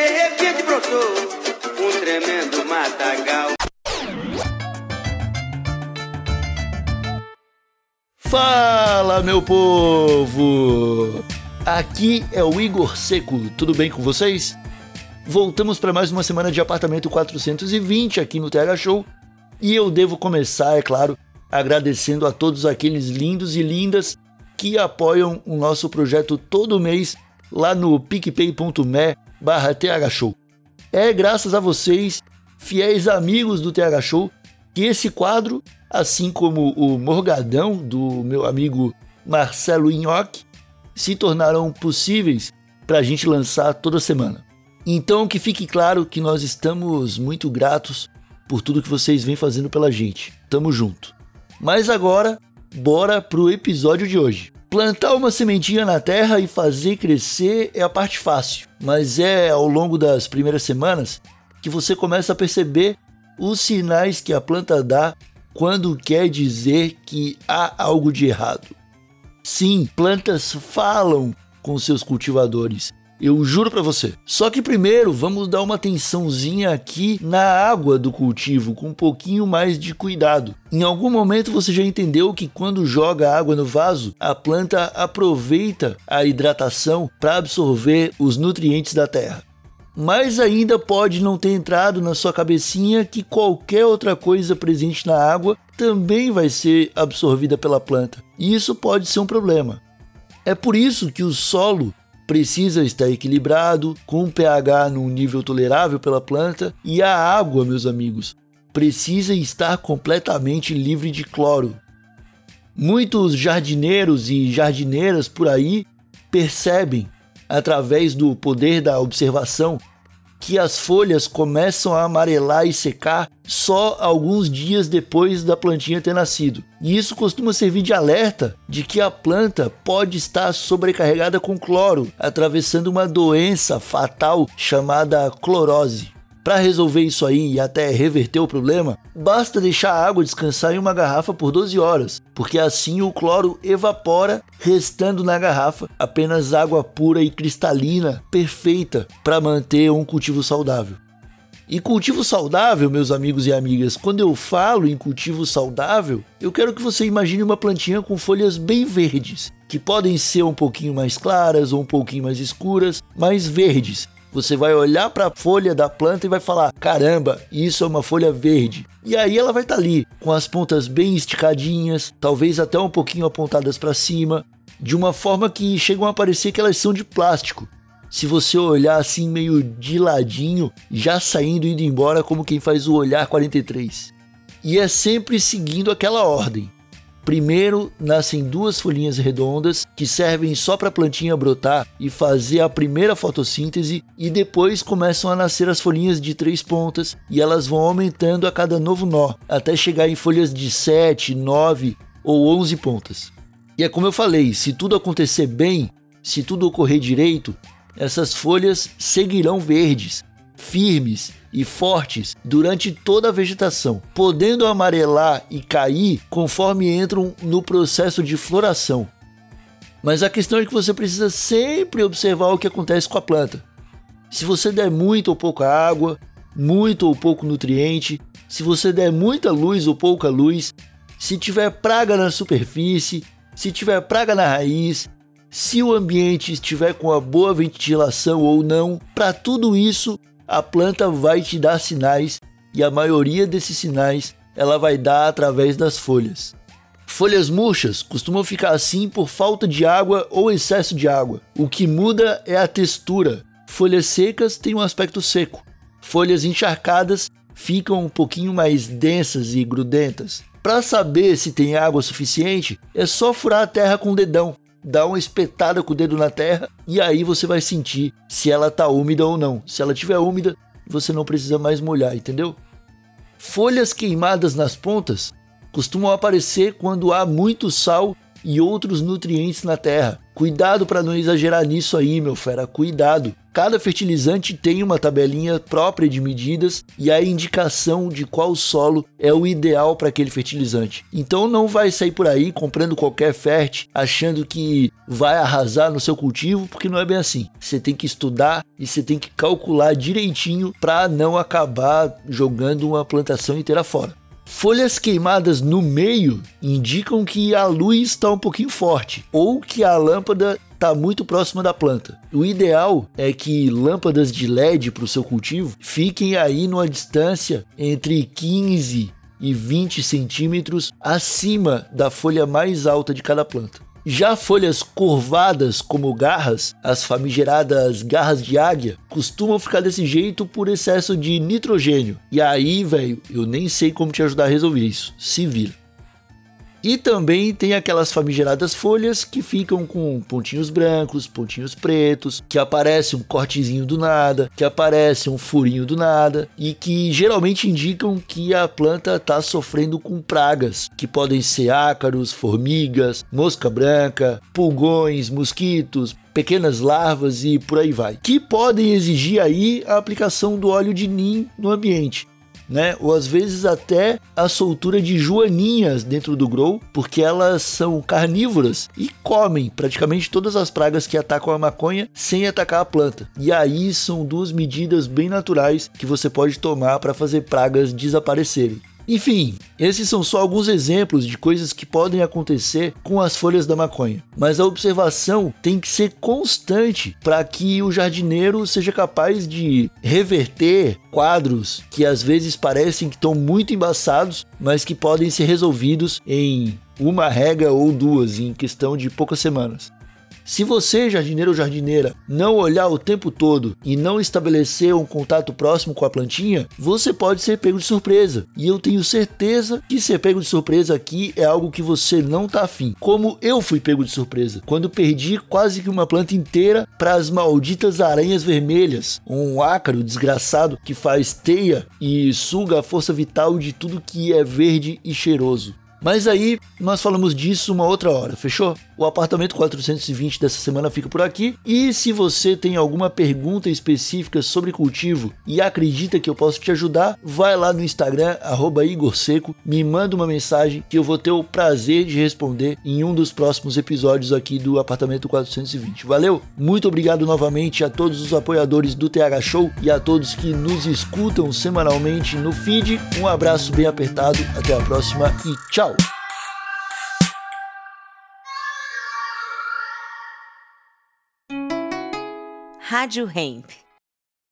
De repente brotou um tremendo matagal. Fala, meu povo! Aqui é o Igor Seco, tudo bem com vocês? Voltamos para mais uma semana de apartamento 420 aqui no TH Show e eu devo começar, é claro, agradecendo a todos aqueles lindos e lindas que apoiam o nosso projeto todo mês lá no picpay.me barra thshow. É graças a vocês, fiéis amigos do TH Show, que esse quadro, assim como o Morgadão do meu amigo Marcelo Inhoque, se tornaram possíveis para a gente lançar toda semana. Então que fique claro que nós estamos muito gratos por tudo que vocês vêm fazendo pela gente. Tamo junto. Mas agora, bora pro episódio de hoje. Plantar uma sementinha na terra e fazer crescer é a parte fácil, mas é ao longo das primeiras semanas que você começa a perceber os sinais que a planta dá quando quer dizer que há algo de errado. Sim, plantas falam com seus cultivadores. Eu juro para você. Só que primeiro vamos dar uma atençãozinha aqui na água do cultivo com um pouquinho mais de cuidado. Em algum momento você já entendeu que quando joga água no vaso, a planta aproveita a hidratação para absorver os nutrientes da terra mas ainda pode não ter entrado na sua cabecinha que qualquer outra coisa presente na água também vai ser absorvida pela planta. E isso pode ser um problema. É por isso que o solo precisa estar equilibrado, com pH num nível tolerável pela planta, e a água, meus amigos, precisa estar completamente livre de cloro. Muitos jardineiros e jardineiras por aí percebem através do poder da observação, que as folhas começam a amarelar e secar só alguns dias depois da plantinha ter nascido. E isso costuma servir de alerta de que a planta pode estar sobrecarregada com cloro, atravessando uma doença fatal chamada clorose. Para resolver isso aí e até reverter o problema, basta deixar a água descansar em uma garrafa por 12 horas, porque assim o cloro evapora, restando na garrafa apenas água pura e cristalina, perfeita para manter um cultivo saudável. E cultivo saudável, meus amigos e amigas, quando eu falo em cultivo saudável, eu quero que você imagine uma plantinha com folhas bem verdes, que podem ser um pouquinho mais claras ou um pouquinho mais escuras, mas verdes, você vai olhar para a folha da planta e vai falar: caramba, isso é uma folha verde. E aí ela vai estar tá ali, com as pontas bem esticadinhas, talvez até um pouquinho apontadas para cima, de uma forma que chegam a parecer que elas são de plástico. Se você olhar assim meio de ladinho, já saindo e indo embora como quem faz o olhar 43. E é sempre seguindo aquela ordem. Primeiro nascem duas folhinhas redondas que servem só para a plantinha brotar e fazer a primeira fotossíntese, e depois começam a nascer as folhinhas de três pontas e elas vão aumentando a cada novo nó, até chegar em folhas de 7, 9 ou 11 pontas. E é como eu falei: se tudo acontecer bem, se tudo ocorrer direito, essas folhas seguirão verdes, firmes e fortes durante toda a vegetação, podendo amarelar e cair conforme entram no processo de floração. Mas a questão é que você precisa sempre observar o que acontece com a planta. Se você der muita ou pouca água, muito ou pouco nutriente, se você der muita luz ou pouca luz, se tiver praga na superfície, se tiver praga na raiz, se o ambiente estiver com a boa ventilação ou não, para tudo isso a planta vai te dar sinais e a maioria desses sinais ela vai dar através das folhas. Folhas murchas costumam ficar assim por falta de água ou excesso de água. O que muda é a textura. Folhas secas têm um aspecto seco. Folhas encharcadas ficam um pouquinho mais densas e grudentas. Para saber se tem água suficiente, é só furar a terra com o dedão dá uma espetada com o dedo na terra e aí você vai sentir se ela tá úmida ou não. Se ela tiver úmida, você não precisa mais molhar, entendeu? Folhas queimadas nas pontas costumam aparecer quando há muito sal e outros nutrientes na terra. Cuidado para não exagerar nisso aí, meu fera, cuidado. Cada fertilizante tem uma tabelinha própria de medidas e a indicação de qual solo é o ideal para aquele fertilizante. Então não vai sair por aí comprando qualquer fert achando que vai arrasar no seu cultivo, porque não é bem assim. Você tem que estudar e você tem que calcular direitinho para não acabar jogando uma plantação inteira fora. Folhas queimadas no meio indicam que a luz está um pouquinho forte ou que a lâmpada está muito próxima da planta. O ideal é que lâmpadas de LED para o seu cultivo fiquem aí numa distância entre 15 e 20 centímetros acima da folha mais alta de cada planta. Já folhas curvadas como garras, as famigeradas garras de águia, costumam ficar desse jeito por excesso de nitrogênio. E aí, velho, eu nem sei como te ajudar a resolver isso. Se vira. E também tem aquelas famigeradas folhas que ficam com pontinhos brancos, pontinhos pretos, que aparece um cortezinho do nada, que aparece um furinho do nada e que geralmente indicam que a planta está sofrendo com pragas, que podem ser ácaros, formigas, mosca branca, pulgões, mosquitos, pequenas larvas e por aí vai, que podem exigir aí a aplicação do óleo de nim no ambiente né? Ou às vezes até a soltura de joaninhas dentro do grow, porque elas são carnívoras e comem praticamente todas as pragas que atacam a maconha sem atacar a planta. E aí são duas medidas bem naturais que você pode tomar para fazer pragas desaparecerem. Enfim, esses são só alguns exemplos de coisas que podem acontecer com as folhas da maconha, mas a observação tem que ser constante para que o jardineiro seja capaz de reverter quadros que às vezes parecem que estão muito embaçados, mas que podem ser resolvidos em uma rega ou duas em questão de poucas semanas. Se você, jardineiro ou jardineira, não olhar o tempo todo e não estabelecer um contato próximo com a plantinha, você pode ser pego de surpresa. E eu tenho certeza que ser pego de surpresa aqui é algo que você não tá afim. Como eu fui pego de surpresa quando perdi quase que uma planta inteira para as malditas aranhas vermelhas, um ácaro desgraçado que faz teia e suga a força vital de tudo que é verde e cheiroso. Mas aí nós falamos disso uma outra hora, fechou? O apartamento 420 dessa semana fica por aqui. E se você tem alguma pergunta específica sobre cultivo e acredita que eu posso te ajudar, vai lá no Instagram, @igorseco, me manda uma mensagem que eu vou ter o prazer de responder em um dos próximos episódios aqui do apartamento 420. Valeu? Muito obrigado novamente a todos os apoiadores do TH Show e a todos que nos escutam semanalmente no feed. Um abraço bem apertado, até a próxima e tchau! Rádio Hemp.